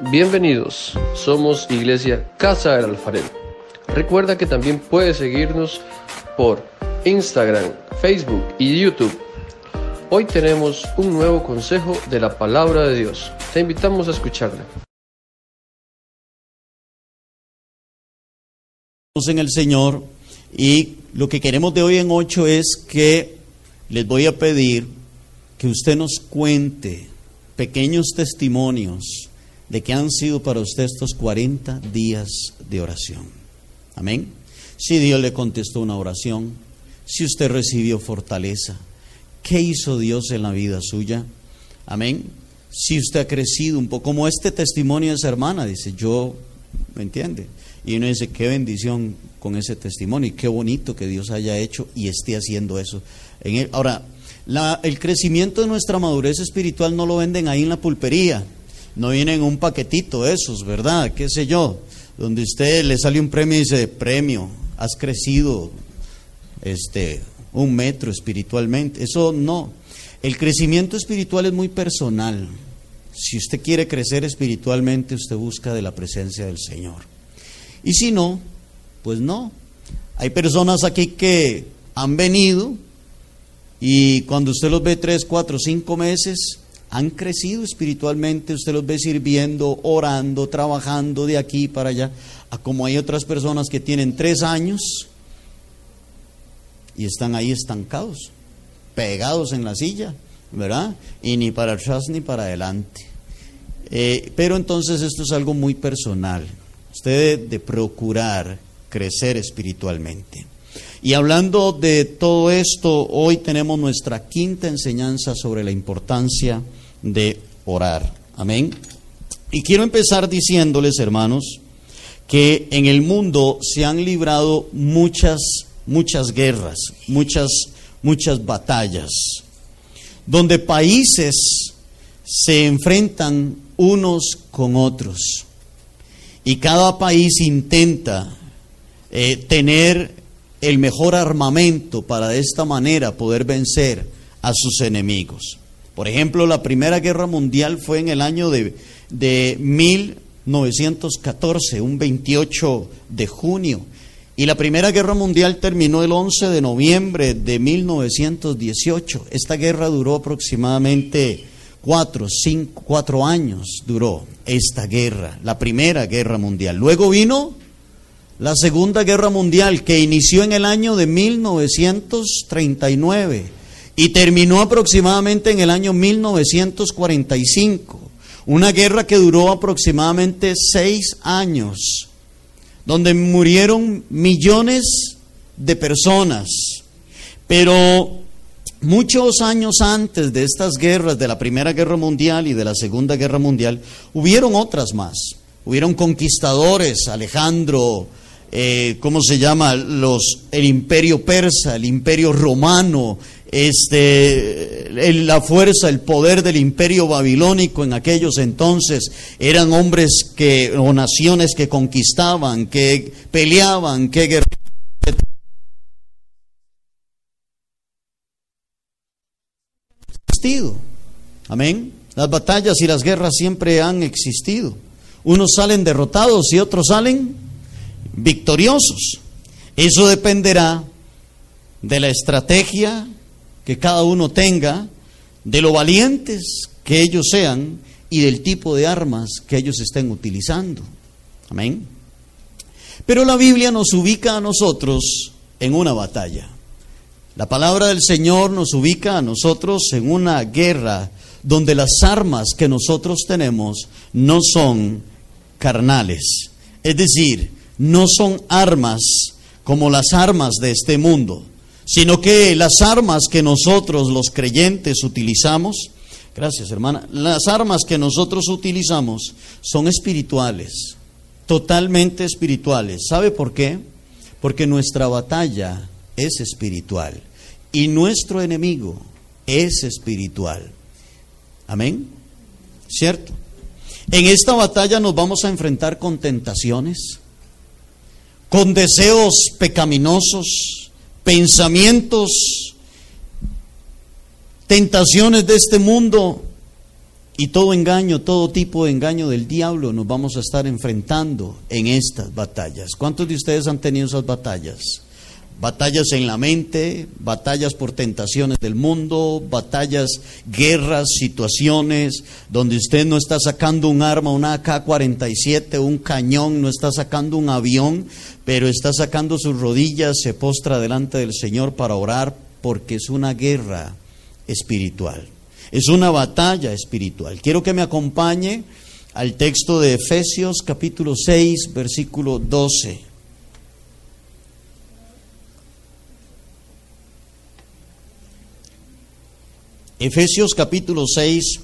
Bienvenidos, somos Iglesia Casa del Alfarero. Recuerda que también puedes seguirnos por Instagram, Facebook y YouTube. Hoy tenemos un nuevo consejo de la palabra de Dios. Te invitamos a escucharla. en el Señor y lo que queremos de hoy en ocho es que les voy a pedir que usted nos cuente pequeños testimonios de que han sido para usted estos 40 días de oración. Amén. Si Dios le contestó una oración, si usted recibió fortaleza, ¿qué hizo Dios en la vida suya? Amén. Si usted ha crecido un poco, como este testimonio de esa hermana, dice, yo, ¿me entiende? Y uno dice, qué bendición con ese testimonio y qué bonito que Dios haya hecho y esté haciendo eso. En ahora, el crecimiento de nuestra madurez espiritual no lo venden ahí en la pulpería, no vienen en un paquetito esos, ¿verdad? ¿Qué sé yo? Donde usted le sale un premio y dice, premio, has crecido este, un metro espiritualmente. Eso no. El crecimiento espiritual es muy personal. Si usted quiere crecer espiritualmente, usted busca de la presencia del Señor. Y si no, pues no. Hay personas aquí que han venido y cuando usted los ve tres, cuatro, cinco meses, han crecido espiritualmente, usted los ve sirviendo, orando, trabajando de aquí para allá, a como hay otras personas que tienen tres años y están ahí estancados, pegados en la silla, ¿verdad? Y ni para atrás ni para adelante. Eh, pero entonces esto es algo muy personal. Usted de procurar crecer espiritualmente. Y hablando de todo esto, hoy tenemos nuestra quinta enseñanza sobre la importancia de orar. Amén. Y quiero empezar diciéndoles, hermanos, que en el mundo se han librado muchas, muchas guerras, muchas, muchas batallas, donde países se enfrentan unos con otros. Y cada país intenta eh, tener el mejor armamento para de esta manera poder vencer a sus enemigos. Por ejemplo, la Primera Guerra Mundial fue en el año de, de 1914, un 28 de junio. Y la Primera Guerra Mundial terminó el 11 de noviembre de 1918. Esta guerra duró aproximadamente cuatro, cinco, cuatro años duró esta guerra, la Primera Guerra Mundial. Luego vino la Segunda Guerra Mundial que inició en el año de 1939 y terminó aproximadamente en el año 1945. Una guerra que duró aproximadamente seis años, donde murieron millones de personas. Pero muchos años antes de estas guerras, de la Primera Guerra Mundial y de la Segunda Guerra Mundial, hubieron otras más. Hubieron conquistadores, Alejandro, eh, ¿cómo se llama? Los, el imperio persa, el imperio romano, este, la fuerza, el poder del imperio babilónico en aquellos entonces eran hombres que, o naciones que conquistaban, que peleaban, que guerreaban. Amén. Las batallas y las guerras siempre han existido. Unos salen derrotados y otros salen victoriosos. Eso dependerá de la estrategia que cada uno tenga, de lo valientes que ellos sean y del tipo de armas que ellos estén utilizando. Amén. Pero la Biblia nos ubica a nosotros en una batalla. La palabra del Señor nos ubica a nosotros en una guerra donde las armas que nosotros tenemos no son carnales. Es decir, no son armas como las armas de este mundo, sino que las armas que nosotros los creyentes utilizamos, gracias hermana, las armas que nosotros utilizamos son espirituales, totalmente espirituales. ¿Sabe por qué? Porque nuestra batalla es espiritual y nuestro enemigo es espiritual. Amén. ¿Cierto? En esta batalla nos vamos a enfrentar con tentaciones, con deseos pecaminosos, pensamientos, tentaciones de este mundo Y todo engaño, todo tipo de engaño del diablo nos vamos a estar enfrentando en estas batallas. ¿Cuántos de ustedes han tenido esas batallas? Batallas en la mente, batallas por tentaciones del mundo, batallas, guerras, situaciones donde usted no está sacando un arma, una AK-47, un cañón, no está sacando un avión, pero está sacando sus rodillas, se postra delante del Señor para orar porque es una guerra espiritual. Es una batalla espiritual. Quiero que me acompañe al texto de Efesios capítulo 6, versículo 12. Efesios capítulo 6,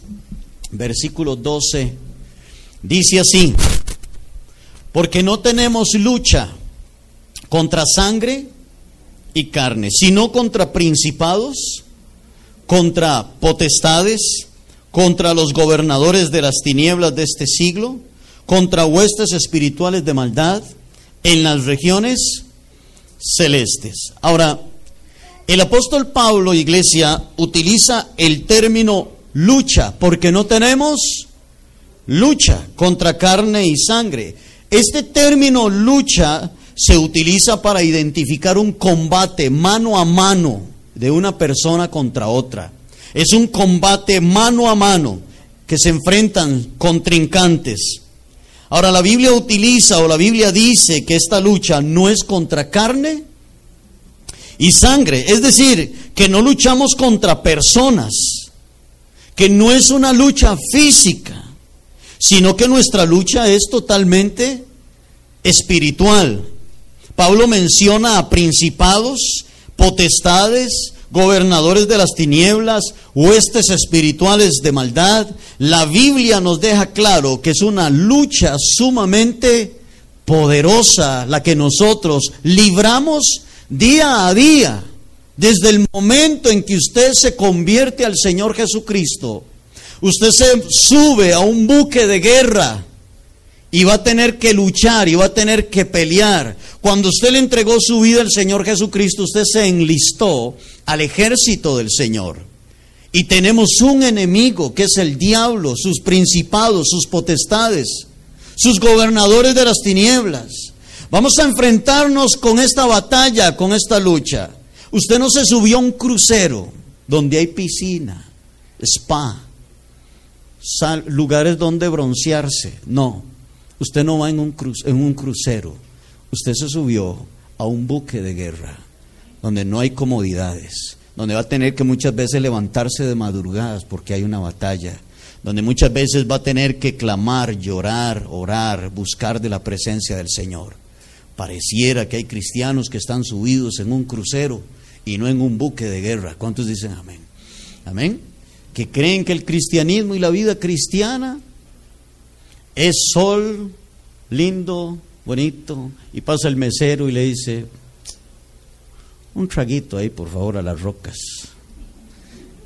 versículo 12, dice así, porque no tenemos lucha contra sangre y carne, sino contra principados, contra potestades, contra los gobernadores de las tinieblas de este siglo, contra huestes espirituales de maldad en las regiones celestes. Ahora, el apóstol Pablo, iglesia, utiliza el término lucha, porque no tenemos lucha contra carne y sangre. Este término lucha se utiliza para identificar un combate mano a mano de una persona contra otra. Es un combate mano a mano que se enfrentan contrincantes. Ahora la Biblia utiliza o la Biblia dice que esta lucha no es contra carne y sangre, es decir, que no luchamos contra personas, que no es una lucha física, sino que nuestra lucha es totalmente espiritual. Pablo menciona a principados, potestades, gobernadores de las tinieblas, huestes espirituales de maldad. La Biblia nos deja claro que es una lucha sumamente poderosa la que nosotros libramos día a día. Desde el momento en que usted se convierte al Señor Jesucristo, usted se sube a un buque de guerra y va a tener que luchar y va a tener que pelear. Cuando usted le entregó su vida al Señor Jesucristo, usted se enlistó al ejército del Señor. Y tenemos un enemigo que es el diablo, sus principados, sus potestades, sus gobernadores de las tinieblas. Vamos a enfrentarnos con esta batalla, con esta lucha. Usted no se subió a un crucero donde hay piscina, spa, lugares donde broncearse. No, usted no va en un, en un crucero. Usted se subió a un buque de guerra donde no hay comodidades, donde va a tener que muchas veces levantarse de madrugadas porque hay una batalla, donde muchas veces va a tener que clamar, llorar, orar, buscar de la presencia del Señor. Pareciera que hay cristianos que están subidos en un crucero y no en un buque de guerra. ¿Cuántos dicen amén? Amén. Que creen que el cristianismo y la vida cristiana es sol, lindo, bonito, y pasa el mesero y le dice, un traguito ahí, por favor, a las rocas.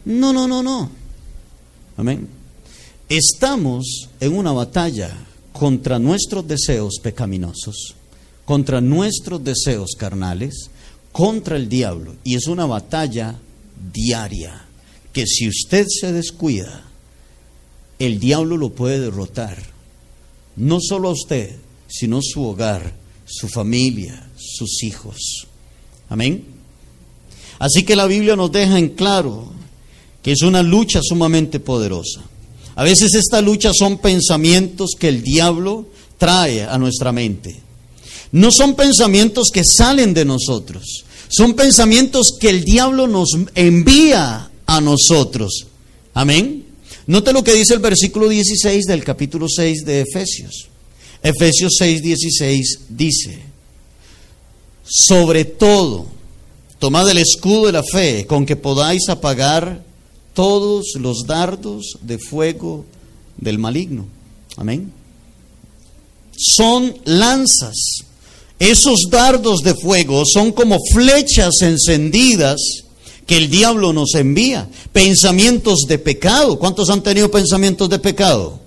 No, no, no, no. Amén. Estamos en una batalla contra nuestros deseos pecaminosos, contra nuestros deseos carnales, contra el diablo. Y es una batalla diaria, que si usted se descuida, el diablo lo puede derrotar. No solo a usted, sino su hogar, su familia, sus hijos. Amén. Así que la Biblia nos deja en claro que es una lucha sumamente poderosa. A veces esta lucha son pensamientos que el diablo trae a nuestra mente. No son pensamientos que salen de nosotros, son pensamientos que el diablo nos envía a nosotros. Amén. Note lo que dice el versículo 16 del capítulo 6 de Efesios. Efesios 6, 16 dice, sobre todo, Tomad el escudo de la fe con que podáis apagar todos los dardos de fuego del maligno. Amén. Son lanzas. Esos dardos de fuego son como flechas encendidas que el diablo nos envía. Pensamientos de pecado. ¿Cuántos han tenido pensamientos de pecado?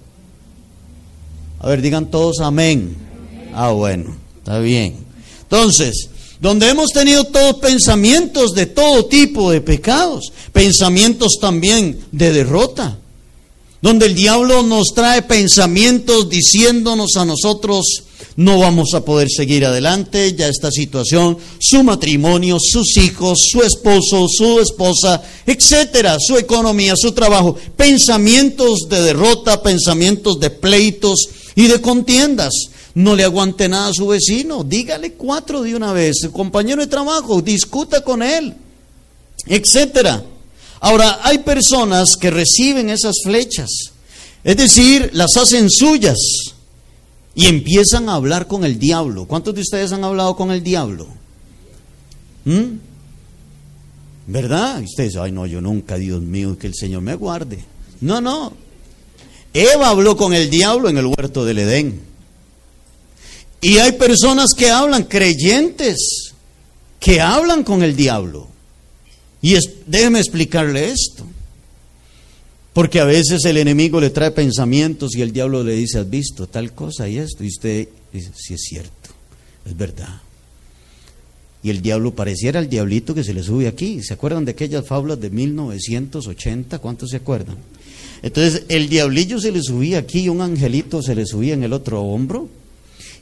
A ver, digan todos amén. Ah, bueno, está bien. Entonces, donde hemos tenido todos pensamientos de todo tipo de pecados, pensamientos también de derrota, donde el diablo nos trae pensamientos diciéndonos a nosotros, no vamos a poder seguir adelante, ya esta situación, su matrimonio, sus hijos, su esposo, su esposa, etcétera, su economía, su trabajo, pensamientos de derrota, pensamientos de pleitos y de contiendas. No le aguante nada a su vecino, dígale cuatro de una vez, compañero de trabajo, discuta con él, etcétera. Ahora, hay personas que reciben esas flechas, es decir, las hacen suyas y empiezan a hablar con el diablo. ¿Cuántos de ustedes han hablado con el diablo? ¿Mm? ¿Verdad? Y ustedes, ay no, yo nunca, Dios mío, que el Señor me guarde. No, no. Eva habló con el diablo en el huerto del Edén. Y hay personas que hablan, creyentes, que hablan con el diablo. Y es, déjeme explicarle esto. Porque a veces el enemigo le trae pensamientos y el diablo le dice, has visto tal cosa y esto. Y usted dice, sí es cierto, es verdad. Y el diablo pareciera el diablito que se le sube aquí. ¿Se acuerdan de aquellas fábulas de 1980? ¿Cuántos se acuerdan? Entonces el diablillo se le subía aquí y un angelito se le subía en el otro hombro.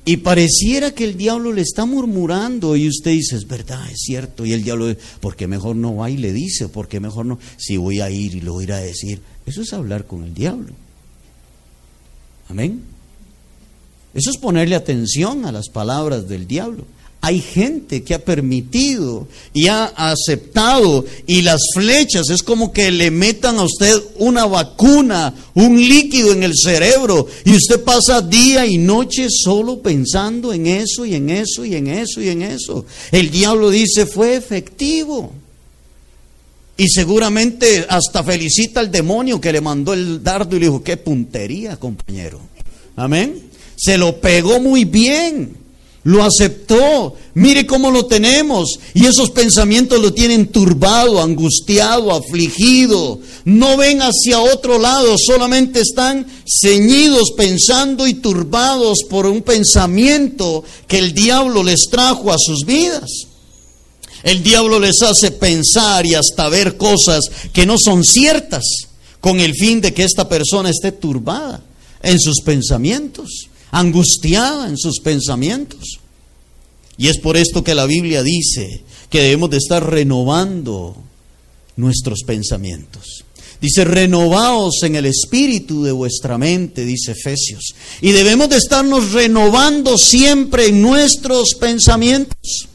Y pareciera que el diablo le está murmurando y usted dice, es verdad, es cierto. Y el diablo, dice, ¿por qué mejor no va y le dice? ¿Por qué mejor no? Si voy a ir y lo voy a decir. Eso es hablar con el diablo. Amén. Eso es ponerle atención a las palabras del diablo. Hay gente que ha permitido y ha aceptado y las flechas es como que le metan a usted una vacuna, un líquido en el cerebro y usted pasa día y noche solo pensando en eso y en eso y en eso y en eso. El diablo dice fue efectivo. Y seguramente hasta felicita al demonio que le mandó el dardo y le dijo, qué puntería, compañero. Amén. Se lo pegó muy bien. Lo aceptó. Mire cómo lo tenemos. Y esos pensamientos lo tienen turbado, angustiado, afligido. No ven hacia otro lado, solamente están ceñidos pensando y turbados por un pensamiento que el diablo les trajo a sus vidas. El diablo les hace pensar y hasta ver cosas que no son ciertas con el fin de que esta persona esté turbada en sus pensamientos, angustiada en sus pensamientos. Y es por esto que la Biblia dice que debemos de estar renovando nuestros pensamientos. Dice, renovaos en el espíritu de vuestra mente, dice Efesios. Y debemos de estarnos renovando siempre en nuestros pensamientos.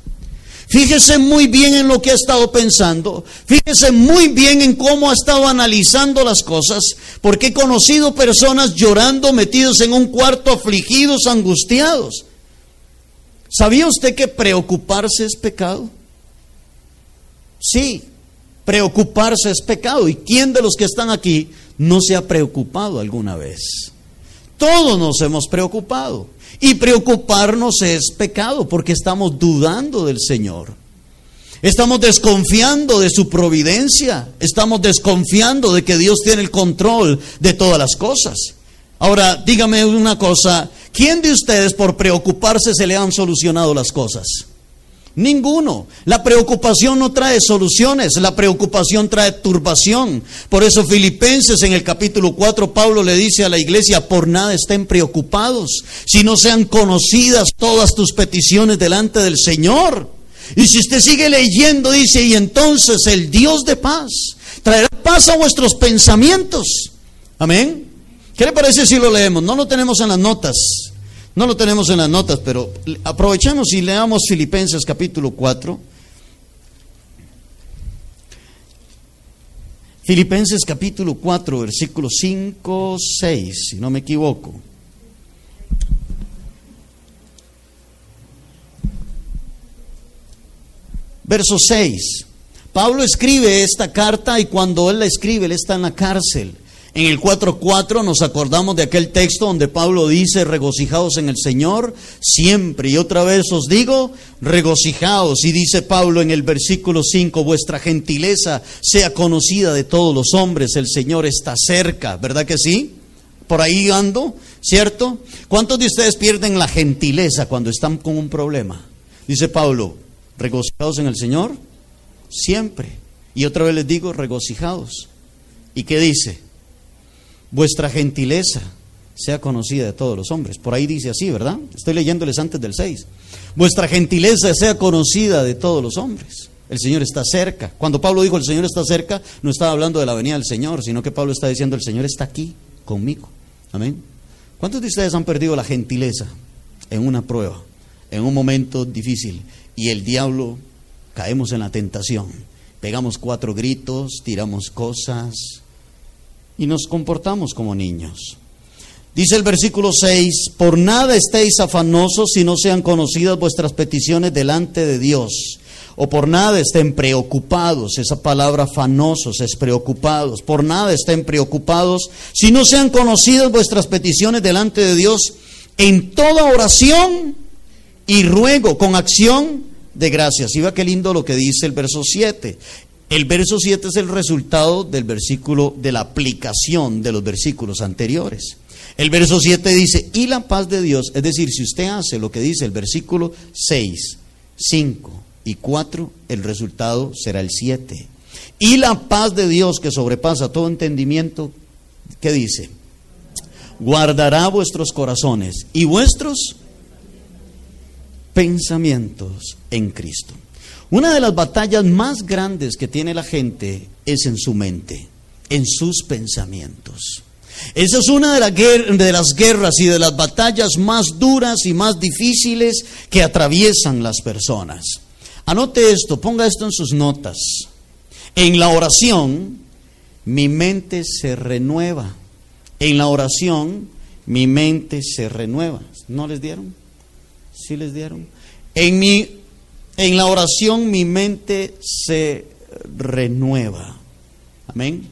Fíjese muy bien en lo que ha estado pensando. Fíjese muy bien en cómo ha estado analizando las cosas. Porque he conocido personas llorando, metidos en un cuarto, afligidos, angustiados. ¿Sabía usted que preocuparse es pecado? Sí, preocuparse es pecado. ¿Y quién de los que están aquí no se ha preocupado alguna vez? Todos nos hemos preocupado. Y preocuparnos es pecado porque estamos dudando del Señor. Estamos desconfiando de su providencia. Estamos desconfiando de que Dios tiene el control de todas las cosas. Ahora, dígame una cosa. ¿Quién de ustedes por preocuparse se le han solucionado las cosas? Ninguno. La preocupación no trae soluciones, la preocupación trae turbación. Por eso Filipenses en el capítulo 4 Pablo le dice a la iglesia, por nada estén preocupados, si no sean conocidas todas tus peticiones delante del Señor. Y si usted sigue leyendo, dice, y entonces el Dios de paz traerá paz a vuestros pensamientos. Amén. ¿Qué le parece si lo leemos? No lo tenemos en las notas. No lo tenemos en las notas, pero aprovechemos y leamos Filipenses capítulo 4. Filipenses capítulo 4, versículos 5, 6, si no me equivoco. Verso 6. Pablo escribe esta carta y cuando él la escribe, él está en la cárcel. En el 4.4 nos acordamos de aquel texto donde Pablo dice, regocijaos en el Señor siempre. Y otra vez os digo, regocijaos. Y dice Pablo en el versículo 5, vuestra gentileza sea conocida de todos los hombres, el Señor está cerca. ¿Verdad que sí? Por ahí ando, ¿cierto? ¿Cuántos de ustedes pierden la gentileza cuando están con un problema? Dice Pablo, regocijaos en el Señor siempre. Y otra vez les digo, regocijaos. ¿Y qué dice? Vuestra gentileza sea conocida de todos los hombres. Por ahí dice así, ¿verdad? Estoy leyéndoles antes del 6. Vuestra gentileza sea conocida de todos los hombres. El Señor está cerca. Cuando Pablo dijo el Señor está cerca, no estaba hablando de la venida del Señor, sino que Pablo está diciendo el Señor está aquí conmigo. Amén. ¿Cuántos de ustedes han perdido la gentileza en una prueba, en un momento difícil? Y el diablo caemos en la tentación. Pegamos cuatro gritos, tiramos cosas y nos comportamos como niños. Dice el versículo 6, por nada estéis afanosos si no sean conocidas vuestras peticiones delante de Dios. O por nada estén preocupados, esa palabra afanosos es preocupados, por nada estén preocupados si no sean conocidas vuestras peticiones delante de Dios en toda oración y ruego con acción de gracias. Y va qué lindo lo que dice el verso 7. El verso 7 es el resultado del versículo, de la aplicación de los versículos anteriores. El verso 7 dice, y la paz de Dios, es decir, si usted hace lo que dice el versículo 6, 5 y 4, el resultado será el 7. Y la paz de Dios que sobrepasa todo entendimiento, ¿qué dice? Guardará vuestros corazones y vuestros pensamientos en Cristo. Una de las batallas más grandes que tiene la gente es en su mente, en sus pensamientos. Esa es una de, las guerras y de las batallas más duras y más difíciles que atraviesan las personas. Anote esto, ponga esto en sus notas. En la oración, mi mente se renueva. En la oración, mi mente se renueva. ¿No les dieron? ¿Sí les dieron? En, mi, en la oración, mi mente se renueva. Amén.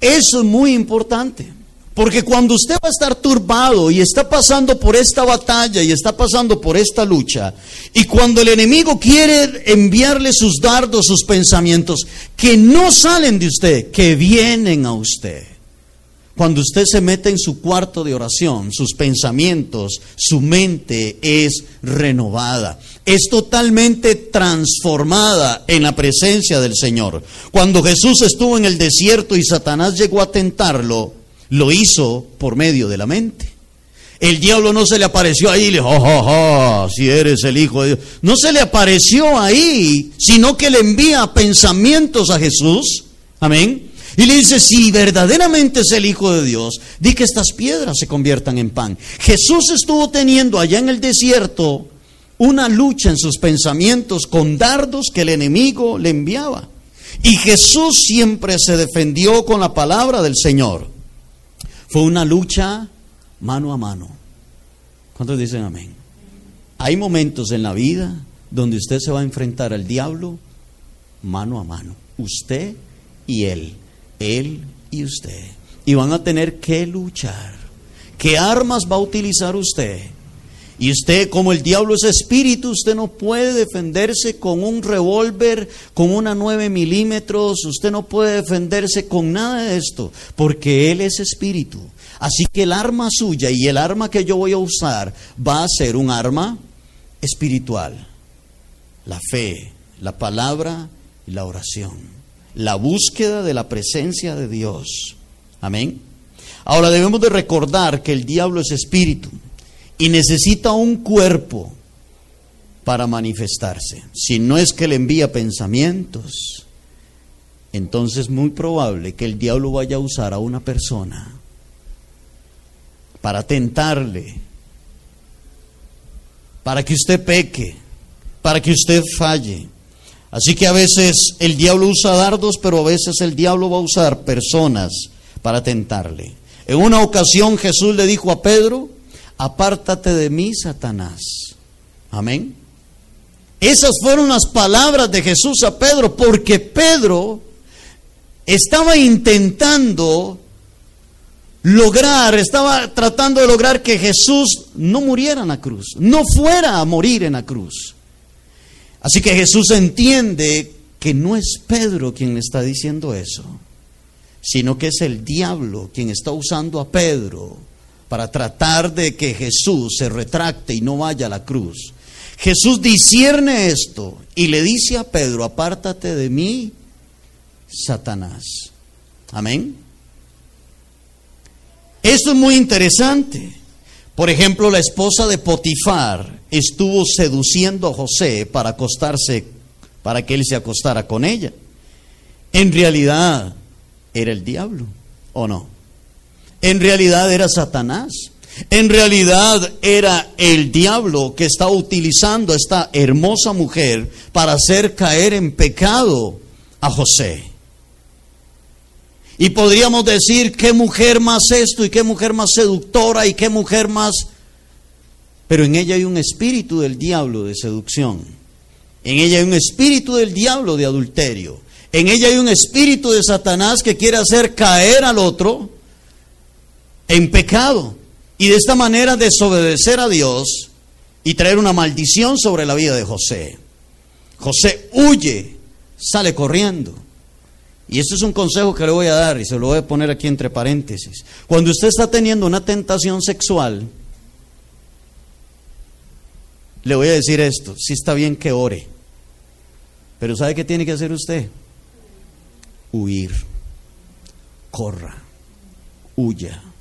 Eso es muy importante. Porque cuando usted va a estar turbado y está pasando por esta batalla y está pasando por esta lucha, y cuando el enemigo quiere enviarle sus dardos, sus pensamientos, que no salen de usted, que vienen a usted. Cuando usted se mete en su cuarto de oración, sus pensamientos, su mente es renovada, es totalmente transformada en la presencia del Señor. Cuando Jesús estuvo en el desierto y Satanás llegó a tentarlo, lo hizo por medio de la mente. El diablo no se le apareció ahí y le dijo, oh, si eres el Hijo de Dios. No se le apareció ahí, sino que le envía pensamientos a Jesús. Amén y le dice, si verdaderamente es el Hijo de Dios, di que estas piedras se conviertan en pan. Jesús estuvo teniendo allá en el desierto una lucha en sus pensamientos con dardos que el enemigo le enviaba. Y Jesús siempre se defendió con la palabra del Señor. Fue una lucha mano a mano. ¿Cuántos dicen amén? Hay momentos en la vida donde usted se va a enfrentar al diablo mano a mano. Usted y él él y usted. Y van a tener que luchar. ¿Qué armas va a utilizar usted? Y usted, como el diablo es espíritu, usted no puede defenderse con un revólver, con una 9 milímetros, usted no puede defenderse con nada de esto, porque Él es espíritu. Así que el arma suya y el arma que yo voy a usar va a ser un arma espiritual. La fe, la palabra y la oración la búsqueda de la presencia de Dios. Amén. Ahora debemos de recordar que el diablo es espíritu y necesita un cuerpo para manifestarse. Si no es que le envía pensamientos, entonces es muy probable que el diablo vaya a usar a una persona para tentarle, para que usted peque, para que usted falle. Así que a veces el diablo usa dardos, pero a veces el diablo va a usar personas para tentarle. En una ocasión Jesús le dijo a Pedro, apártate de mí, Satanás. Amén. Esas fueron las palabras de Jesús a Pedro, porque Pedro estaba intentando lograr, estaba tratando de lograr que Jesús no muriera en la cruz, no fuera a morir en la cruz. Así que Jesús entiende que no es Pedro quien le está diciendo eso, sino que es el diablo quien está usando a Pedro para tratar de que Jesús se retracte y no vaya a la cruz. Jesús discierne esto y le dice a Pedro, apártate de mí, Satanás. Amén. Esto es muy interesante. Por ejemplo, la esposa de Potifar estuvo seduciendo a José para acostarse, para que él se acostara con ella. En realidad era el diablo, ¿o no? En realidad era Satanás. En realidad era el diablo que estaba utilizando a esta hermosa mujer para hacer caer en pecado a José. Y podríamos decir, qué mujer más esto y qué mujer más seductora y qué mujer más... Pero en ella hay un espíritu del diablo de seducción. En ella hay un espíritu del diablo de adulterio. En ella hay un espíritu de Satanás que quiere hacer caer al otro en pecado. Y de esta manera desobedecer a Dios y traer una maldición sobre la vida de José. José huye, sale corriendo. Y esto es un consejo que le voy a dar y se lo voy a poner aquí entre paréntesis. Cuando usted está teniendo una tentación sexual, le voy a decir esto, si está bien que ore, pero ¿sabe qué tiene que hacer usted? Huir, corra, huya,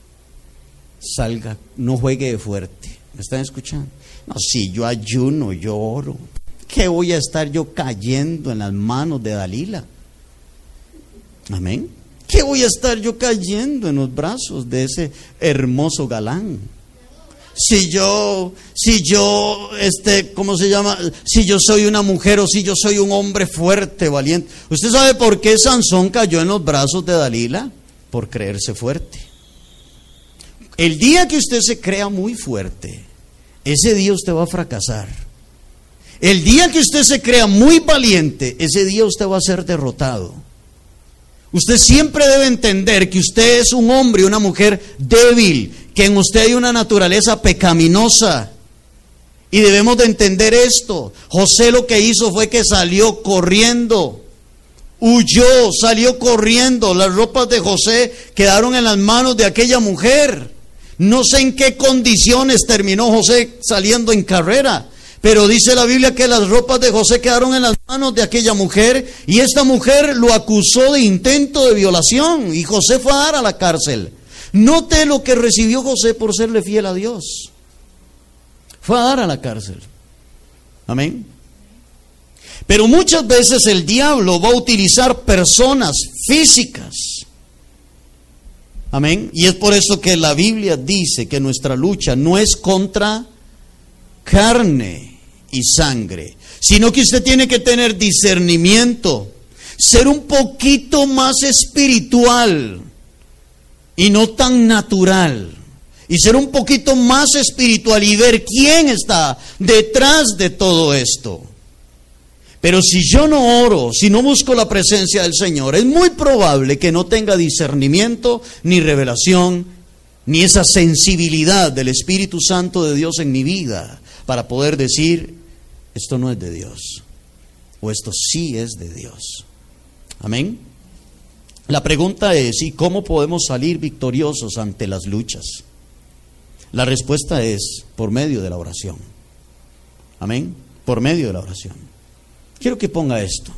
salga, no juegue de fuerte. ¿Me están escuchando? No, si yo ayuno, yo oro, ¿qué voy a estar yo cayendo en las manos de Dalila? Amén. ¿Qué voy a estar yo cayendo en los brazos de ese hermoso galán? Si yo, si yo, este, ¿cómo se llama? Si yo soy una mujer o si yo soy un hombre fuerte, valiente. ¿Usted sabe por qué Sansón cayó en los brazos de Dalila? Por creerse fuerte. El día que usted se crea muy fuerte, ese día usted va a fracasar. El día que usted se crea muy valiente, ese día usted va a ser derrotado. Usted siempre debe entender que usted es un hombre y una mujer débil, que en usted hay una naturaleza pecaminosa. Y debemos de entender esto. José lo que hizo fue que salió corriendo. Huyó, salió corriendo. Las ropas de José quedaron en las manos de aquella mujer. No sé en qué condiciones terminó José saliendo en carrera. Pero dice la Biblia que las ropas de José quedaron en las manos de aquella mujer y esta mujer lo acusó de intento de violación y José fue a dar a la cárcel. Note lo que recibió José por serle fiel a Dios. Fue a dar a la cárcel. Amén. Pero muchas veces el diablo va a utilizar personas físicas. Amén. Y es por eso que la Biblia dice que nuestra lucha no es contra carne y sangre, sino que usted tiene que tener discernimiento, ser un poquito más espiritual y no tan natural. Y ser un poquito más espiritual y ver quién está detrás de todo esto. Pero si yo no oro, si no busco la presencia del Señor, es muy probable que no tenga discernimiento, ni revelación, ni esa sensibilidad del Espíritu Santo de Dios en mi vida para poder decir, esto no es de Dios, o esto sí es de Dios. Amén. La pregunta es, ¿y cómo podemos salir victoriosos ante las luchas? La respuesta es por medio de la oración. Amén. Por medio de la oración. Quiero que ponga esto.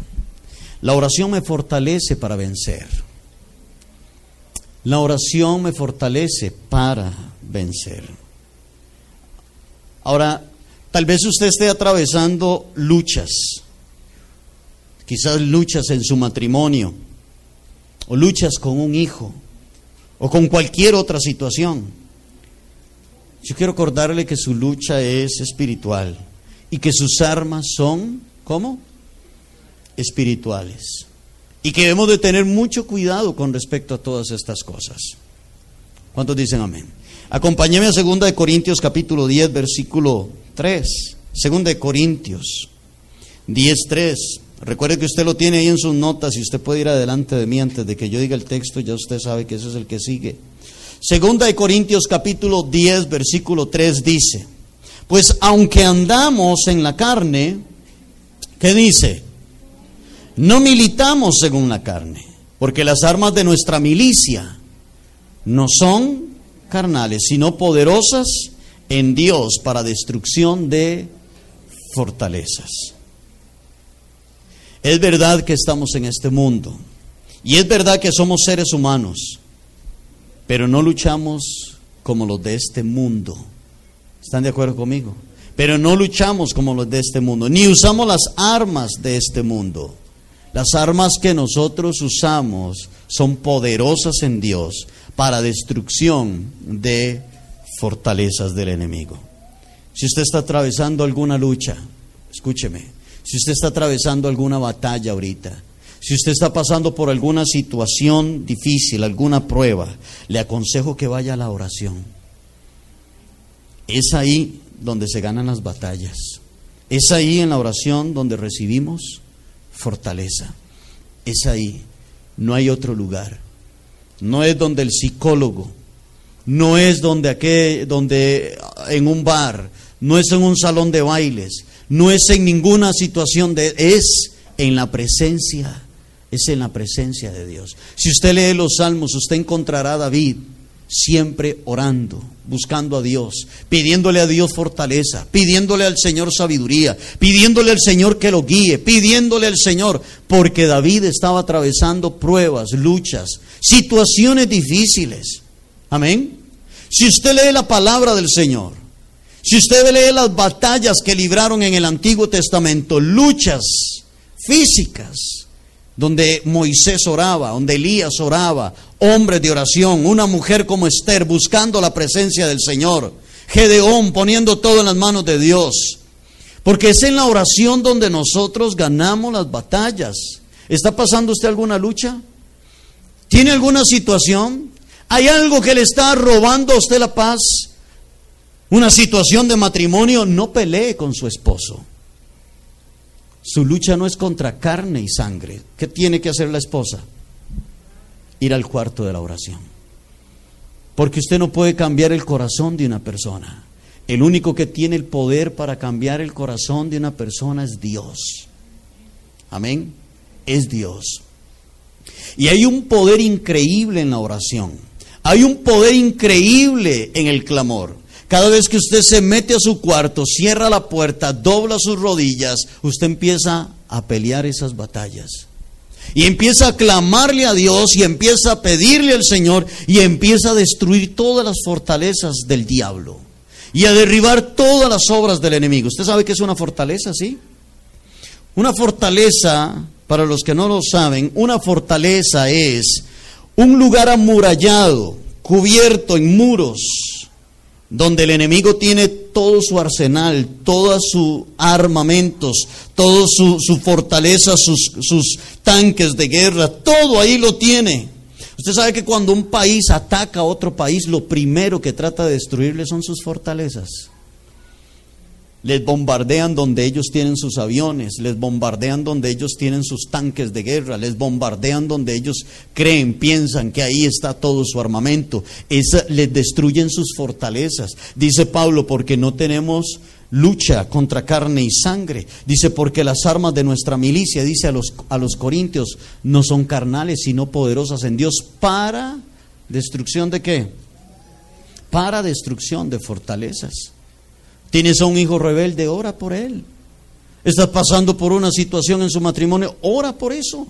La oración me fortalece para vencer. La oración me fortalece para vencer. Ahora, Tal vez usted esté atravesando luchas, quizás luchas en su matrimonio, o luchas con un hijo, o con cualquier otra situación. Yo quiero acordarle que su lucha es espiritual y que sus armas son, ¿cómo? Espirituales. Y que debemos de tener mucho cuidado con respecto a todas estas cosas. ¿Cuántos dicen amén? Acompáñeme a 2 Corintios capítulo 10, versículo 3. Segunda de Corintios 10.3. Recuerde que usted lo tiene ahí en sus notas y usted puede ir adelante de mí antes de que yo diga el texto, ya usted sabe que ese es el que sigue. Segunda de Corintios capítulo 10, versículo 3 dice, pues aunque andamos en la carne, ¿qué dice? No militamos según la carne, porque las armas de nuestra milicia no son carnales, sino poderosas en Dios para destrucción de fortalezas. Es verdad que estamos en este mundo y es verdad que somos seres humanos, pero no luchamos como los de este mundo. ¿Están de acuerdo conmigo? Pero no luchamos como los de este mundo, ni usamos las armas de este mundo. Las armas que nosotros usamos son poderosas en Dios para destrucción de fortalezas del enemigo. Si usted está atravesando alguna lucha, escúcheme, si usted está atravesando alguna batalla ahorita, si usted está pasando por alguna situación difícil, alguna prueba, le aconsejo que vaya a la oración. Es ahí donde se ganan las batallas. Es ahí en la oración donde recibimos fortaleza. Es ahí. No hay otro lugar. No es donde el psicólogo, no es donde, aquel, donde en un bar, no es en un salón de bailes, no es en ninguna situación de es en la presencia, es en la presencia de Dios. Si usted lee los salmos, usted encontrará a David siempre orando, buscando a Dios, pidiéndole a Dios fortaleza, pidiéndole al Señor sabiduría, pidiéndole al Señor que lo guíe, pidiéndole al Señor, porque David estaba atravesando pruebas, luchas, situaciones difíciles. Amén. Si usted lee la palabra del Señor, si usted lee las batallas que libraron en el Antiguo Testamento, luchas físicas, donde Moisés oraba, donde Elías oraba, hombres de oración, una mujer como Esther buscando la presencia del Señor, Gedeón poniendo todo en las manos de Dios. Porque es en la oración donde nosotros ganamos las batallas. ¿Está pasando usted alguna lucha? ¿Tiene alguna situación? ¿Hay algo que le está robando a usted la paz? ¿Una situación de matrimonio? No pelee con su esposo. Su lucha no es contra carne y sangre. ¿Qué tiene que hacer la esposa? Ir al cuarto de la oración. Porque usted no puede cambiar el corazón de una persona. El único que tiene el poder para cambiar el corazón de una persona es Dios. Amén. Es Dios. Y hay un poder increíble en la oración. Hay un poder increíble en el clamor. Cada vez que usted se mete a su cuarto, cierra la puerta, dobla sus rodillas, usted empieza a pelear esas batallas. Y empieza a clamarle a Dios y empieza a pedirle al Señor y empieza a destruir todas las fortalezas del diablo y a derribar todas las obras del enemigo. ¿Usted sabe que es una fortaleza, sí? Una fortaleza, para los que no lo saben, una fortaleza es un lugar amurallado, cubierto en muros, donde el enemigo tiene todo su arsenal, todos sus armamentos, toda su, fortaleza, sus, sus tanques de guerra, todo ahí lo tiene. Usted sabe que cuando un país ataca a otro país, lo primero que trata de destruirle son sus fortalezas les bombardean donde ellos tienen sus aviones, les bombardean donde ellos tienen sus tanques de guerra, les bombardean donde ellos creen, piensan que ahí está todo su armamento. Esa, les destruyen sus fortalezas. Dice Pablo, porque no tenemos lucha contra carne y sangre. Dice, porque las armas de nuestra milicia, dice a los, a los corintios, no son carnales, sino poderosas en Dios para destrucción de qué? Para destrucción de fortalezas. Tienes a un hijo rebelde, ora por él. Estás pasando por una situación en su matrimonio, ora por eso.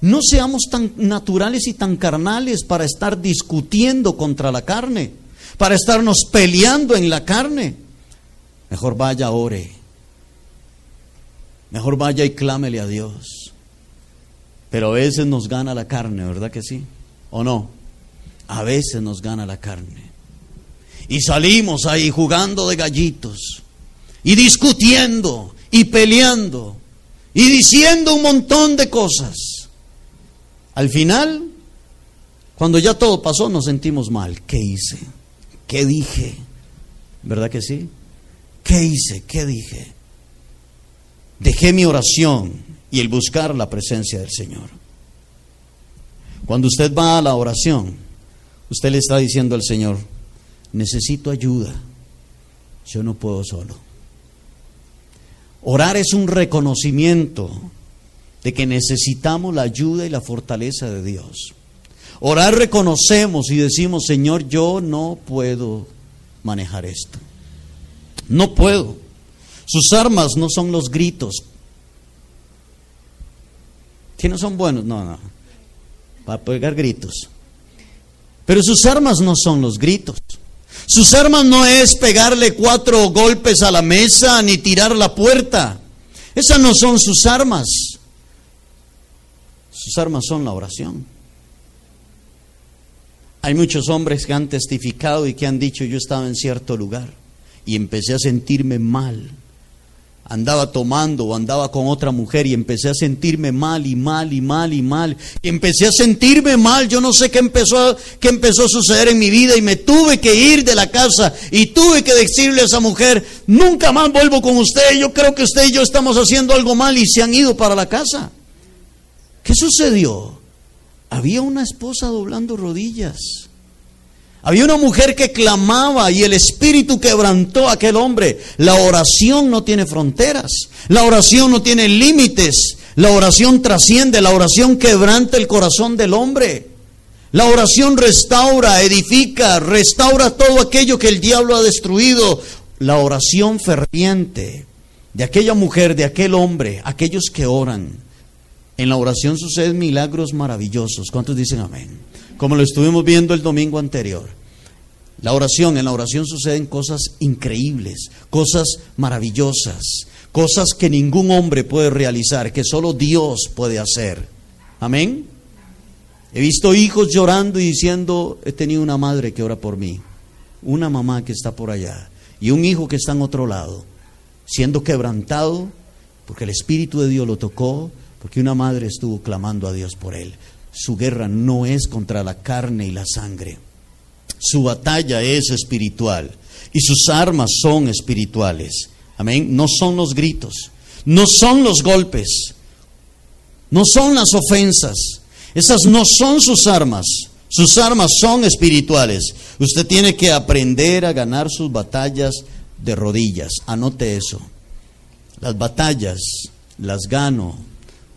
No seamos tan naturales y tan carnales para estar discutiendo contra la carne, para estarnos peleando en la carne. Mejor vaya, ore. Mejor vaya y clámele a Dios. Pero a veces nos gana la carne, ¿verdad que sí? ¿O no? A veces nos gana la carne. Y salimos ahí jugando de gallitos y discutiendo y peleando y diciendo un montón de cosas. Al final, cuando ya todo pasó, nos sentimos mal. ¿Qué hice? ¿Qué dije? ¿Verdad que sí? ¿Qué hice? ¿Qué dije? Dejé mi oración y el buscar la presencia del Señor. Cuando usted va a la oración, usted le está diciendo al Señor, necesito ayuda, yo no puedo solo. Orar es un reconocimiento de que necesitamos la ayuda y la fortaleza de Dios. Orar reconocemos y decimos, Señor, yo no puedo manejar esto. No puedo. Sus armas no son los gritos. Que no son buenos, no, no. Para pegar gritos. Pero sus armas no son los gritos. Sus armas no es pegarle cuatro golpes a la mesa ni tirar la puerta. Esas no son sus armas. Sus armas son la oración. Hay muchos hombres que han testificado y que han dicho yo estaba en cierto lugar y empecé a sentirme mal andaba tomando o andaba con otra mujer y empecé a sentirme mal y mal y mal y mal. Y empecé a sentirme mal, yo no sé qué empezó, qué empezó a suceder en mi vida y me tuve que ir de la casa y tuve que decirle a esa mujer, nunca más vuelvo con usted, yo creo que usted y yo estamos haciendo algo mal y se han ido para la casa. ¿Qué sucedió? Había una esposa doblando rodillas había una mujer que clamaba y el Espíritu quebrantó a aquel hombre. La oración no tiene fronteras, la oración no tiene límites, la oración trasciende, la oración quebranta el corazón del hombre. La oración restaura, edifica, restaura todo aquello que el diablo ha destruido. La oración ferviente de aquella mujer, de aquel hombre, aquellos que oran. En la oración suceden milagros maravillosos. ¿Cuántos dicen amén? Como lo estuvimos viendo el domingo anterior. La oración, en la oración suceden cosas increíbles, cosas maravillosas, cosas que ningún hombre puede realizar, que solo Dios puede hacer. Amén. He visto hijos llorando y diciendo, he tenido una madre que ora por mí, una mamá que está por allá y un hijo que está en otro lado, siendo quebrantado porque el Espíritu de Dios lo tocó, porque una madre estuvo clamando a Dios por él. Su guerra no es contra la carne y la sangre. Su batalla es espiritual y sus armas son espirituales. Amén. No son los gritos, no son los golpes, no son las ofensas. Esas no son sus armas. Sus armas son espirituales. Usted tiene que aprender a ganar sus batallas de rodillas. Anote eso. Las batallas las gano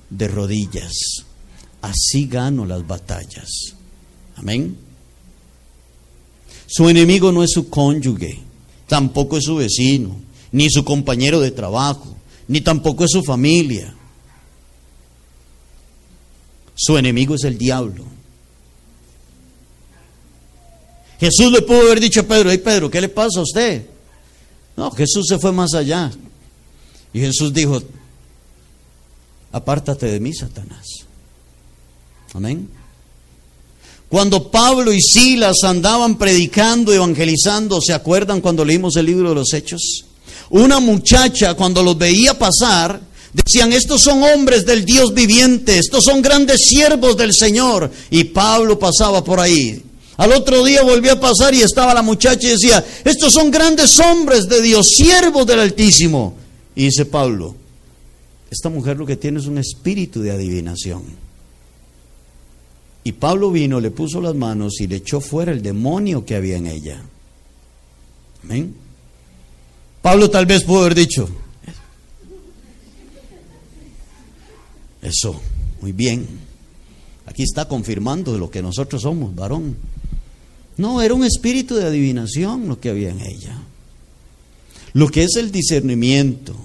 de rodillas así gano las batallas. Amén. Su enemigo no es su cónyuge, tampoco es su vecino, ni su compañero de trabajo, ni tampoco es su familia. Su enemigo es el diablo. Jesús le pudo haber dicho a Pedro, hey Pedro, ¿qué le pasa a usted? No, Jesús se fue más allá. Y Jesús dijo, apártate de mí, Satanás. Amén. Cuando Pablo y Silas andaban predicando, evangelizando, ¿se acuerdan cuando leímos el libro de los Hechos? Una muchacha cuando los veía pasar, decían, estos son hombres del Dios viviente, estos son grandes siervos del Señor. Y Pablo pasaba por ahí. Al otro día volvió a pasar y estaba la muchacha y decía, estos son grandes hombres de Dios, siervos del Altísimo. Y dice Pablo, esta mujer lo que tiene es un espíritu de adivinación. Y Pablo vino, le puso las manos y le echó fuera el demonio que había en ella. Amén. Pablo tal vez pudo haber dicho, eso, muy bien. Aquí está confirmando lo que nosotros somos, varón. No, era un espíritu de adivinación lo que había en ella. Lo que es el discernimiento,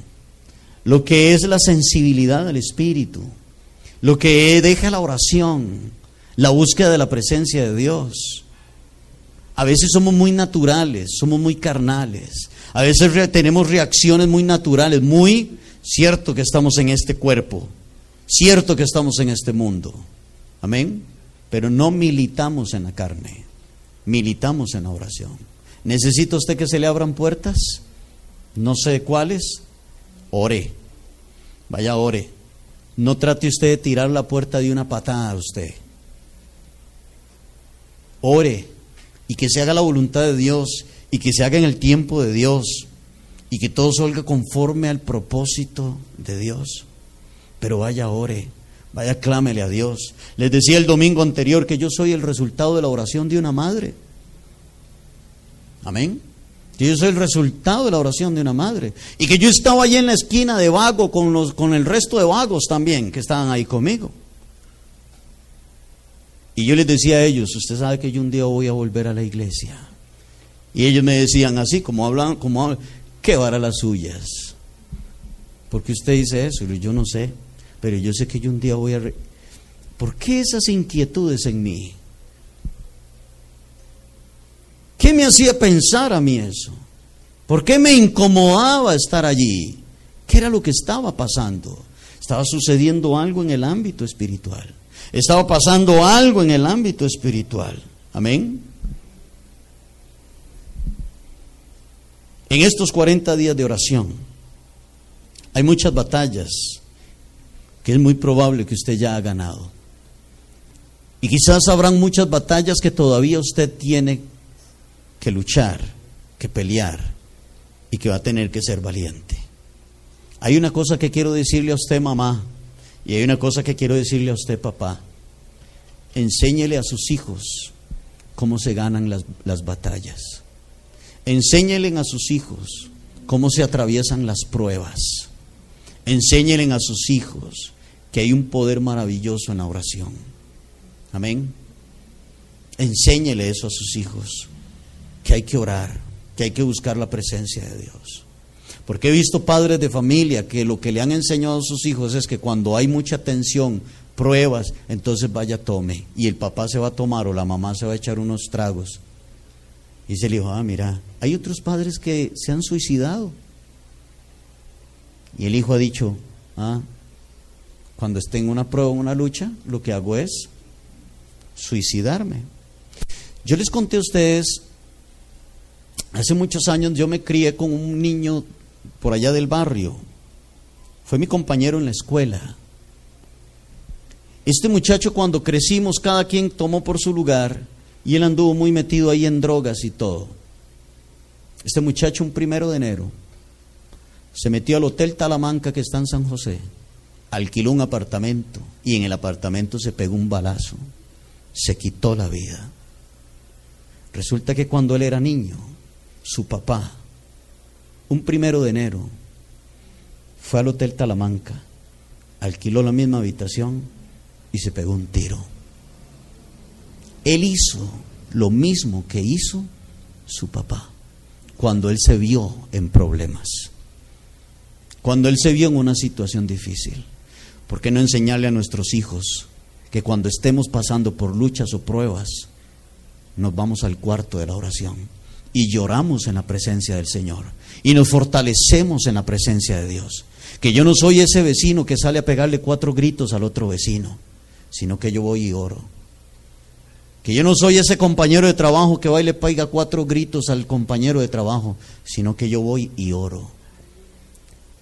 lo que es la sensibilidad del espíritu, lo que deja la oración, la búsqueda de la presencia de Dios. A veces somos muy naturales, somos muy carnales. A veces tenemos reacciones muy naturales, muy cierto que estamos en este cuerpo, cierto que estamos en este mundo. Amén. Pero no militamos en la carne, militamos en la oración. ¿Necesita usted que se le abran puertas? No sé cuáles. Ore. Vaya, ore. No trate usted de tirar la puerta de una patada a usted ore y que se haga la voluntad de Dios y que se haga en el tiempo de Dios y que todo salga conforme al propósito de Dios. Pero vaya, ore, vaya, clámele a Dios. Les decía el domingo anterior que yo soy el resultado de la oración de una madre. Amén. Que yo soy el resultado de la oración de una madre. Y que yo estaba allí en la esquina de vago con, los, con el resto de vagos también que estaban ahí conmigo. Y yo les decía a ellos, usted sabe que yo un día voy a volver a la iglesia. Y ellos me decían así, como hablan, como hablan, qué vara las suyas. ¿Por qué usted dice eso? Y yo no sé, pero yo sé que yo un día voy a... ¿Por qué esas inquietudes en mí? ¿Qué me hacía pensar a mí eso? ¿Por qué me incomodaba estar allí? ¿Qué era lo que estaba pasando? Estaba sucediendo algo en el ámbito espiritual. Estaba pasando algo en el ámbito espiritual. Amén. En estos 40 días de oración hay muchas batallas que es muy probable que usted ya ha ganado. Y quizás habrán muchas batallas que todavía usted tiene que luchar, que pelear y que va a tener que ser valiente. Hay una cosa que quiero decirle a usted, mamá, y hay una cosa que quiero decirle a usted, papá. Enséñele a sus hijos cómo se ganan las, las batallas. Enséñelen a sus hijos cómo se atraviesan las pruebas. Enséñelen a sus hijos que hay un poder maravilloso en la oración. Amén. Enséñele eso a sus hijos, que hay que orar, que hay que buscar la presencia de Dios. Porque he visto padres de familia que lo que le han enseñado a sus hijos es que cuando hay mucha tensión, pruebas, entonces vaya tome. Y el papá se va a tomar o la mamá se va a echar unos tragos. Y se le dijo, ah, mira, hay otros padres que se han suicidado. Y el hijo ha dicho, ah, cuando esté en una prueba, una lucha, lo que hago es suicidarme. Yo les conté a ustedes, hace muchos años yo me crié con un niño por allá del barrio. Fue mi compañero en la escuela. Este muchacho cuando crecimos, cada quien tomó por su lugar y él anduvo muy metido ahí en drogas y todo. Este muchacho un primero de enero se metió al Hotel Talamanca que está en San José, alquiló un apartamento y en el apartamento se pegó un balazo, se quitó la vida. Resulta que cuando él era niño, su papá un primero de enero, fue al Hotel Talamanca, alquiló la misma habitación y se pegó un tiro. Él hizo lo mismo que hizo su papá cuando él se vio en problemas, cuando él se vio en una situación difícil. ¿Por qué no enseñarle a nuestros hijos que cuando estemos pasando por luchas o pruebas, nos vamos al cuarto de la oración y lloramos en la presencia del Señor y nos fortalecemos en la presencia de Dios. Que yo no soy ese vecino que sale a pegarle cuatro gritos al otro vecino, sino que yo voy y oro. Que yo no soy ese compañero de trabajo que va y le pega cuatro gritos al compañero de trabajo, sino que yo voy y oro.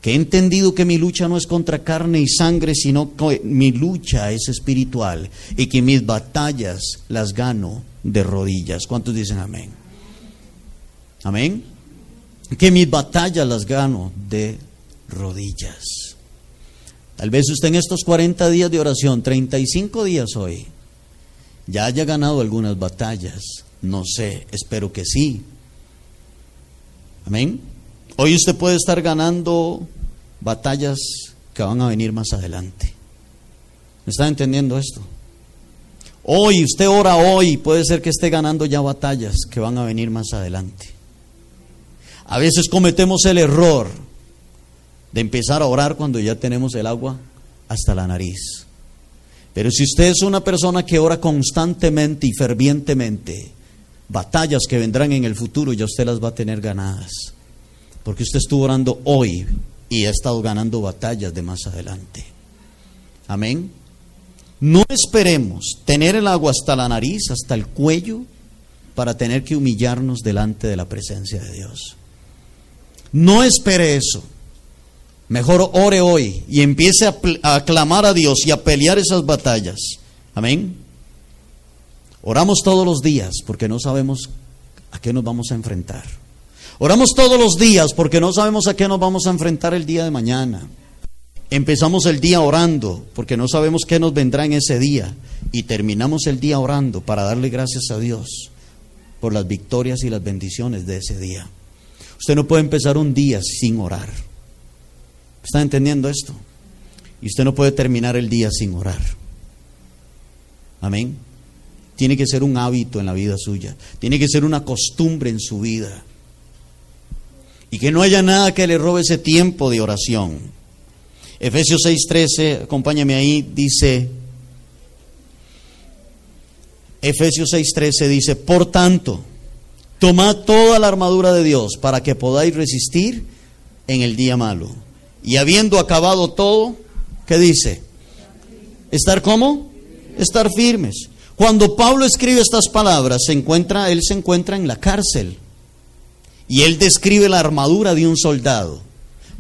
Que he entendido que mi lucha no es contra carne y sangre, sino que mi lucha es espiritual y que mis batallas las gano de rodillas. ¿Cuántos dicen amén? Amén. Que mis batallas las gano de rodillas. Tal vez usted en estos 40 días de oración, 35 días hoy, ya haya ganado algunas batallas. No sé, espero que sí. Amén. Hoy usted puede estar ganando batallas que van a venir más adelante. ¿Me está entendiendo esto? Hoy, usted ora hoy, puede ser que esté ganando ya batallas que van a venir más adelante. A veces cometemos el error de empezar a orar cuando ya tenemos el agua hasta la nariz. Pero si usted es una persona que ora constantemente y fervientemente, batallas que vendrán en el futuro ya usted las va a tener ganadas. Porque usted estuvo orando hoy y ha estado ganando batallas de más adelante. Amén. No esperemos tener el agua hasta la nariz, hasta el cuello, para tener que humillarnos delante de la presencia de Dios. No espere eso. Mejor ore hoy y empiece a, a clamar a Dios y a pelear esas batallas. Amén. Oramos todos los días porque no sabemos a qué nos vamos a enfrentar. Oramos todos los días porque no sabemos a qué nos vamos a enfrentar el día de mañana. Empezamos el día orando porque no sabemos qué nos vendrá en ese día y terminamos el día orando para darle gracias a Dios por las victorias y las bendiciones de ese día. Usted no puede empezar un día sin orar. ¿Está entendiendo esto? Y usted no puede terminar el día sin orar. Amén. Tiene que ser un hábito en la vida suya. Tiene que ser una costumbre en su vida. Y que no haya nada que le robe ese tiempo de oración. Efesios 6:13, acompáñame ahí, dice, Efesios 6:13 dice, por tanto, Tomad toda la armadura de Dios para que podáis resistir en el día malo. Y habiendo acabado todo, ¿qué dice? ¿Estar cómo? Estar firmes. Cuando Pablo escribe estas palabras, se encuentra, él se encuentra en la cárcel. Y él describe la armadura de un soldado.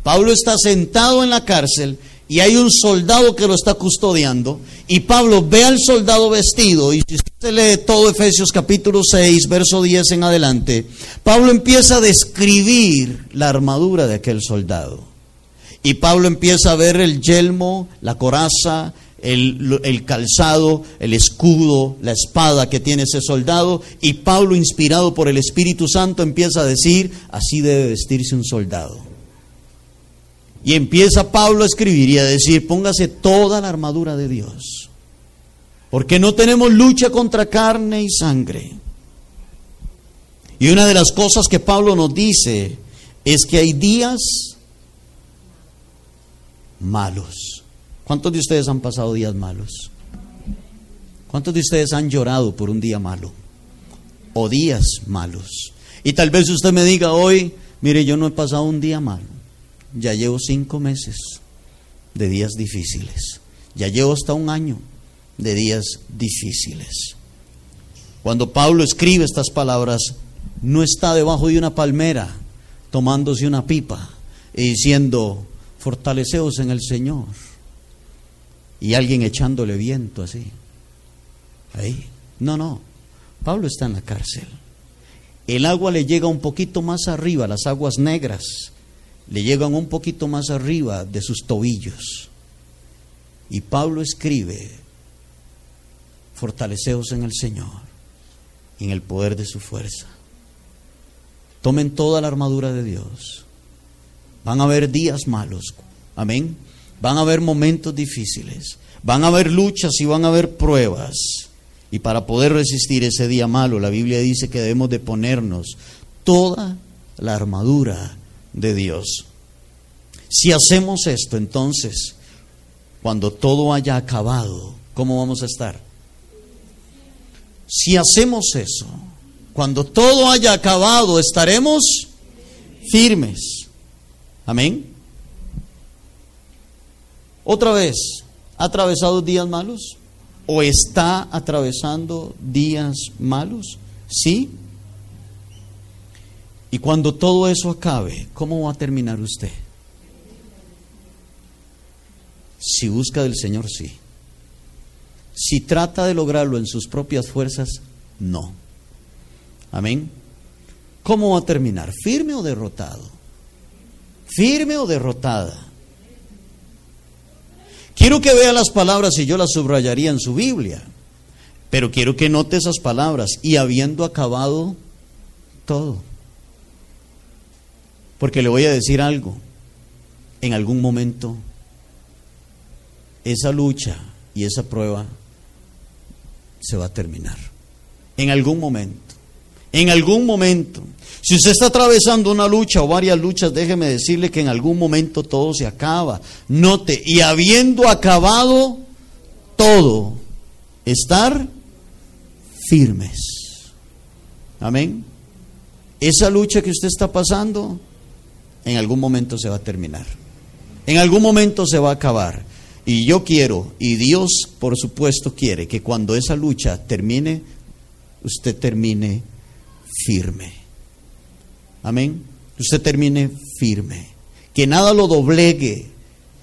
Pablo está sentado en la cárcel y hay un soldado que lo está custodiando y Pablo ve al soldado vestido y si usted lee todo Efesios capítulo 6, verso 10 en adelante, Pablo empieza a describir la armadura de aquel soldado. Y Pablo empieza a ver el yelmo, la coraza, el, el, calzado, el escudo, la espada que tiene ese soldado. Y Pablo, inspirado por el Espíritu Santo, empieza a decir, así debe vestirse un soldado. Y empieza Pablo a escribir y a decir, póngase toda la armadura de Dios. Porque no tenemos lucha contra carne y sangre. Y una de las cosas que Pablo nos dice es que hay días malos. ¿Cuántos de ustedes han pasado días malos? ¿Cuántos de ustedes han llorado por un día malo? O días malos. Y tal vez usted me diga hoy, mire, yo no he pasado un día malo. Ya llevo cinco meses de días difíciles. Ya llevo hasta un año de días difíciles. Cuando Pablo escribe estas palabras, no está debajo de una palmera tomándose una pipa y diciendo, fortaleceos en el Señor. Y alguien echándole viento así. Ahí. No, no. Pablo está en la cárcel. El agua le llega un poquito más arriba, las aguas negras le llegan un poquito más arriba de sus tobillos. Y Pablo escribe, fortaleceos en el Señor, en el poder de su fuerza. Tomen toda la armadura de Dios. Van a haber días malos, amén. Van a haber momentos difíciles, van a haber luchas y van a haber pruebas. Y para poder resistir ese día malo, la Biblia dice que debemos de ponernos toda la armadura de Dios. Si hacemos esto, entonces, cuando todo haya acabado, ¿cómo vamos a estar? Si hacemos eso, cuando todo haya acabado, estaremos firmes. Amén. Otra vez, ¿ha atravesado días malos? ¿O está atravesando días malos? Sí. Y cuando todo eso acabe, ¿cómo va a terminar usted? Si busca del Señor, sí. Si trata de lograrlo en sus propias fuerzas, no. Amén. ¿Cómo va a terminar? ¿Firme o derrotado? ¿Firme o derrotada? Quiero que vea las palabras y yo las subrayaría en su Biblia, pero quiero que note esas palabras y habiendo acabado todo. Porque le voy a decir algo. En algún momento, esa lucha y esa prueba se va a terminar. En algún momento. En algún momento. Si usted está atravesando una lucha o varias luchas, déjeme decirle que en algún momento todo se acaba. Note, y habiendo acabado todo, estar firmes. Amén. Esa lucha que usted está pasando, en algún momento se va a terminar. En algún momento se va a acabar. Y yo quiero, y Dios por supuesto quiere, que cuando esa lucha termine, usted termine firme. Amén. Usted termine firme. Que nada lo doblegue.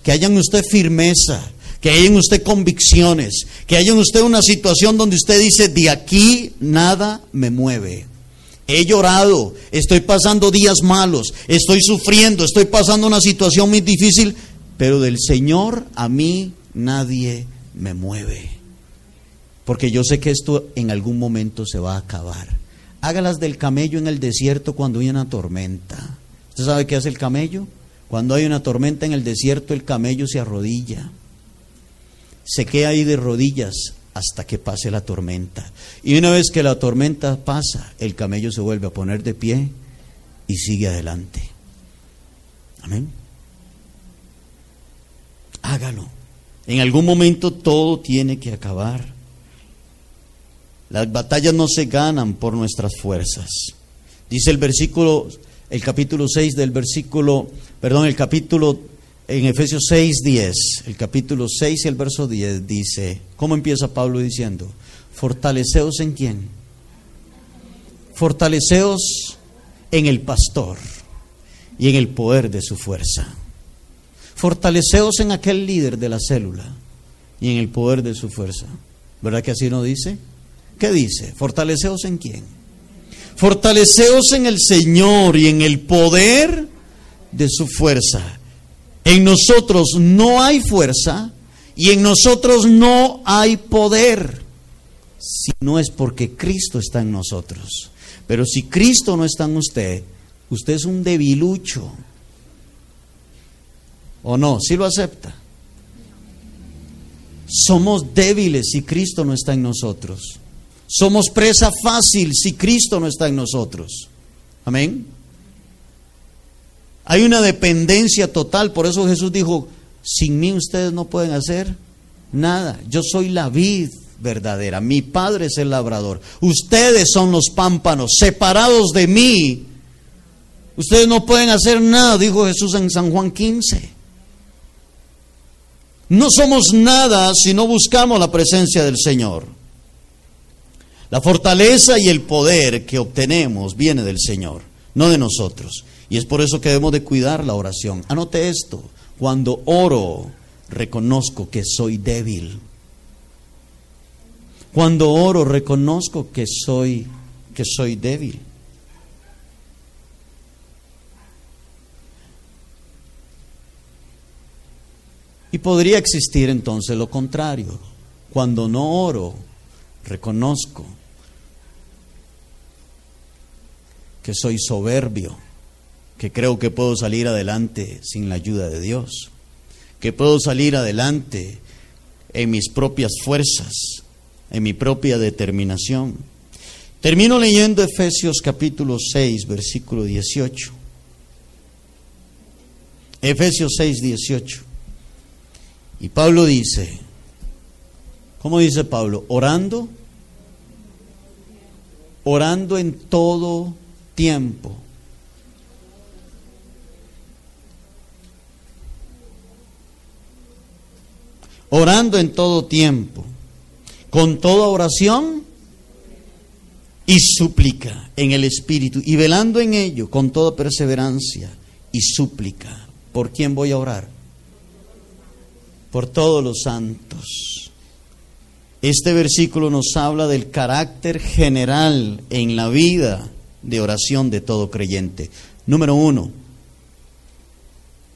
Que haya en usted firmeza. Que haya en usted convicciones. Que haya en usted una situación donde usted dice, de aquí nada me mueve. He llorado, estoy pasando días malos, estoy sufriendo, estoy pasando una situación muy difícil, pero del Señor a mí nadie me mueve. Porque yo sé que esto en algún momento se va a acabar. Hágalas del camello en el desierto cuando hay una tormenta. ¿Usted sabe qué hace el camello? Cuando hay una tormenta en el desierto, el camello se arrodilla. Se queda ahí de rodillas hasta que pase la tormenta. Y una vez que la tormenta pasa, el camello se vuelve a poner de pie y sigue adelante. Amén. Hágalo. En algún momento todo tiene que acabar. Las batallas no se ganan por nuestras fuerzas. Dice el versículo, el capítulo 6 del versículo, perdón, el capítulo en Efesios 6, 10, el capítulo 6 y el verso 10 dice, ¿cómo empieza Pablo diciendo? Fortaleceos en quién? Fortaleceos en el pastor y en el poder de su fuerza. Fortaleceos en aquel líder de la célula y en el poder de su fuerza. ¿Verdad que así no dice? ¿Qué dice? Fortaleceos en quién? Fortaleceos en el Señor y en el poder de su fuerza. En nosotros no hay fuerza y en nosotros no hay poder, si no es porque Cristo está en nosotros. Pero si Cristo no está en usted, usted es un debilucho. ¿O no? ¿Sí lo acepta? Somos débiles si Cristo no está en nosotros. Somos presa fácil si Cristo no está en nosotros. Amén. Hay una dependencia total, por eso Jesús dijo, sin mí ustedes no pueden hacer nada. Yo soy la vid verdadera, mi Padre es el labrador. Ustedes son los pámpanos, separados de mí. Ustedes no pueden hacer nada, dijo Jesús en San Juan 15. No somos nada si no buscamos la presencia del Señor. La fortaleza y el poder que obtenemos viene del Señor, no de nosotros. Y es por eso que debemos de cuidar la oración. Anote esto, cuando oro, reconozco que soy débil. Cuando oro, reconozco que soy que soy débil. Y podría existir entonces lo contrario. Cuando no oro, reconozco que soy soberbio que creo que puedo salir adelante sin la ayuda de Dios, que puedo salir adelante en mis propias fuerzas, en mi propia determinación. Termino leyendo Efesios capítulo 6, versículo 18. Efesios 6, 18. Y Pablo dice, ¿cómo dice Pablo? Orando, orando en todo tiempo orando en todo tiempo, con toda oración y súplica en el Espíritu, y velando en ello con toda perseverancia y súplica. ¿Por quién voy a orar? Por todos los santos. Este versículo nos habla del carácter general en la vida de oración de todo creyente. Número uno.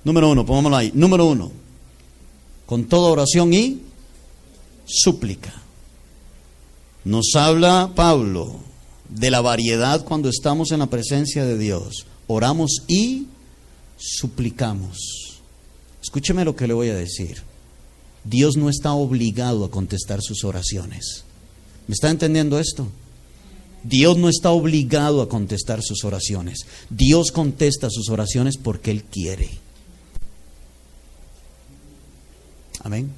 Número uno, pongámoslo ahí. Número uno con toda oración y súplica. Nos habla Pablo de la variedad cuando estamos en la presencia de Dios. Oramos y suplicamos. Escúcheme lo que le voy a decir. Dios no está obligado a contestar sus oraciones. ¿Me está entendiendo esto? Dios no está obligado a contestar sus oraciones. Dios contesta sus oraciones porque Él quiere. Amén.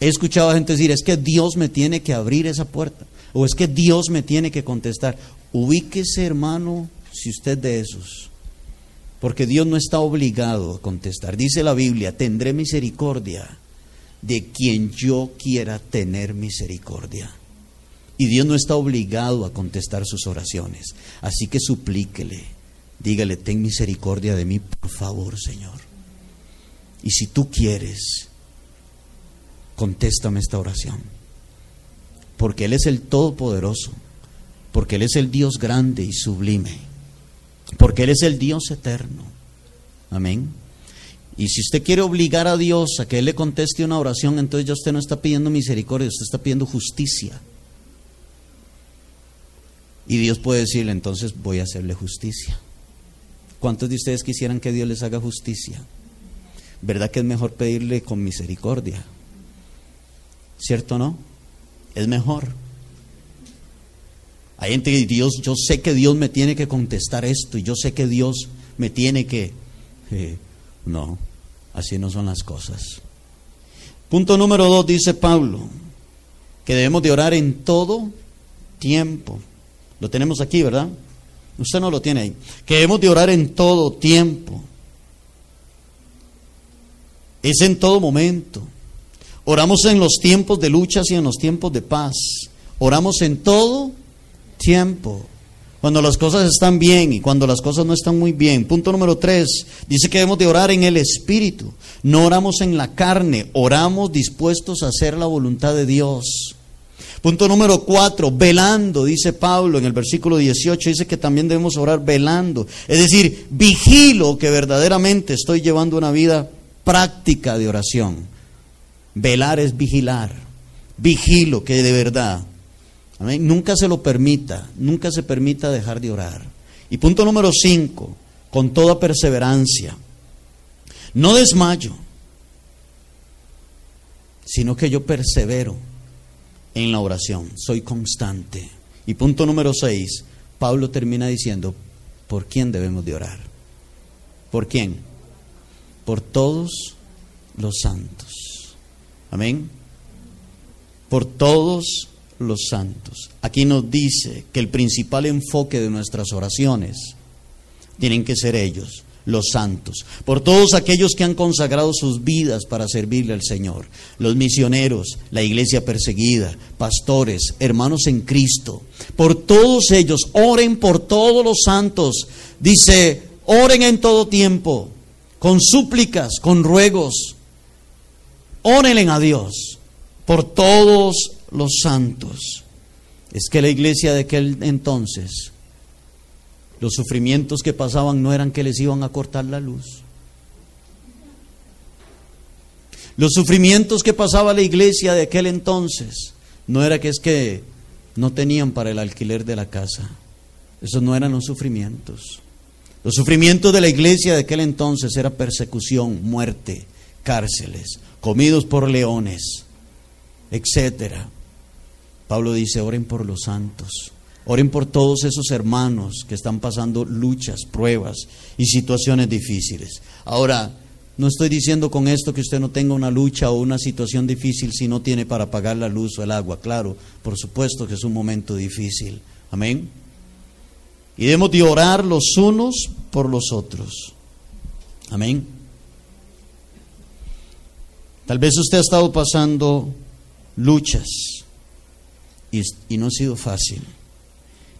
He escuchado a gente decir, es que Dios me tiene que abrir esa puerta. O es que Dios me tiene que contestar. Ubíquese, hermano, si usted de esos. Porque Dios no está obligado a contestar. Dice la Biblia, tendré misericordia de quien yo quiera tener misericordia. Y Dios no está obligado a contestar sus oraciones. Así que suplíquele. Dígale, ten misericordia de mí, por favor, Señor. Y si tú quieres, contéstame esta oración. Porque Él es el Todopoderoso, porque Él es el Dios grande y sublime, porque Él es el Dios eterno. Amén. Y si usted quiere obligar a Dios a que Él le conteste una oración, entonces ya usted no está pidiendo misericordia, usted está pidiendo justicia. Y Dios puede decirle, entonces voy a hacerle justicia. ¿Cuántos de ustedes quisieran que Dios les haga justicia? ¿Verdad que es mejor pedirle con misericordia? ¿Cierto o no? Es mejor. Hay gente que Dios, yo sé que Dios me tiene que contestar esto y yo sé que Dios me tiene que... Eh, no, así no son las cosas. Punto número dos dice Pablo, que debemos de orar en todo tiempo. Lo tenemos aquí, ¿verdad? Usted no lo tiene ahí. Que hemos de orar en todo tiempo. Es en todo momento. Oramos en los tiempos de luchas y en los tiempos de paz. Oramos en todo tiempo. Cuando las cosas están bien y cuando las cosas no están muy bien. Punto número tres, dice que debemos de orar en el Espíritu. No oramos en la carne, oramos dispuestos a hacer la voluntad de Dios. Punto número cuatro, velando, dice Pablo en el versículo 18, dice que también debemos orar velando. Es decir, vigilo que verdaderamente estoy llevando una vida práctica de oración. Velar es vigilar. Vigilo que de verdad Nunca se lo permita, nunca se permita dejar de orar. Y punto número cinco, con toda perseverancia. No desmayo, sino que yo persevero en la oración, soy constante. Y punto número seis, Pablo termina diciendo, ¿por quién debemos de orar? ¿Por quién? Por todos los santos. Amén. Por todos los santos. Aquí nos dice que el principal enfoque de nuestras oraciones tienen que ser ellos, los santos, por todos aquellos que han consagrado sus vidas para servirle al Señor, los misioneros, la iglesia perseguida, pastores, hermanos en Cristo, por todos ellos, oren por todos los santos. Dice, oren en todo tiempo, con súplicas, con ruegos, oren a Dios por todos los santos. Es que la iglesia de aquel entonces, los sufrimientos que pasaban no eran que les iban a cortar la luz. Los sufrimientos que pasaba la iglesia de aquel entonces no era que es que no tenían para el alquiler de la casa. Esos no eran los sufrimientos. Los sufrimientos de la iglesia de aquel entonces era persecución, muerte, cárceles, comidos por leones, etcétera. Pablo dice, oren por los santos, oren por todos esos hermanos que están pasando luchas, pruebas y situaciones difíciles. Ahora, no estoy diciendo con esto que usted no tenga una lucha o una situación difícil si no tiene para pagar la luz o el agua. Claro, por supuesto que es un momento difícil. Amén. Y debemos de orar los unos por los otros. Amén. Tal vez usted ha estado pasando luchas, y, no ha sido fácil.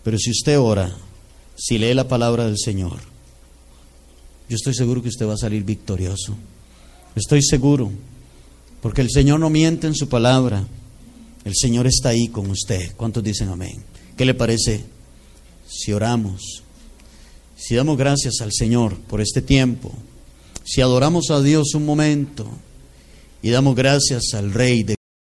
Pero si usted ora, si lee la palabra del Señor, yo estoy seguro que usted va a salir victorioso. Estoy seguro, porque el Señor no miente en su palabra. El Señor está ahí con usted. ¿Cuántos dicen amén? ¿Qué le parece si oramos? Si damos gracias al Señor por este tiempo, si adoramos a Dios un momento y damos gracias al Rey de